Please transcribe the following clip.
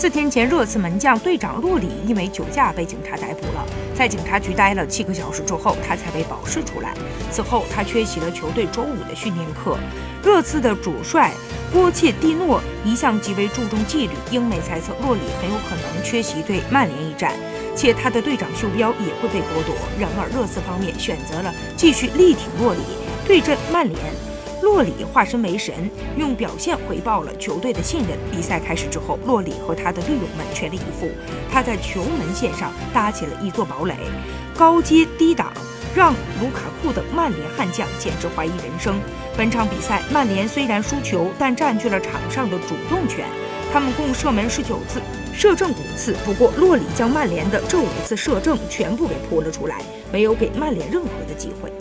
四天前，热刺门将队长洛里因为酒驾被警察逮捕了，在警察局待了七个小时之后，他才被保释出来。此后，他缺席了球队周五的训练课。热刺的主帅波切蒂诺一向极为注重纪律，英媒猜测洛里很有可能缺席对曼联一战，且他的队长袖标也会被剥夺。然而，热刺方面选择了继续力挺洛里，对阵曼联。洛里化身为神，用表现回报了球队的信任。比赛开始之后，洛里和他的队友们全力以赴。他在球门线上搭起了一座堡垒，高接低挡，让卢卡库等曼联悍将简直怀疑人生。本场比赛，曼联虽然输球，但占据了场上的主动权。他们共射门十九次，射正五次。不过，洛里将曼联的这五次射正全部给扑了出来，没有给曼联任何的机会。